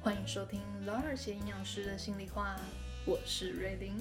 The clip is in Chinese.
欢迎收听老二写营养师的心里话，我是瑞玲。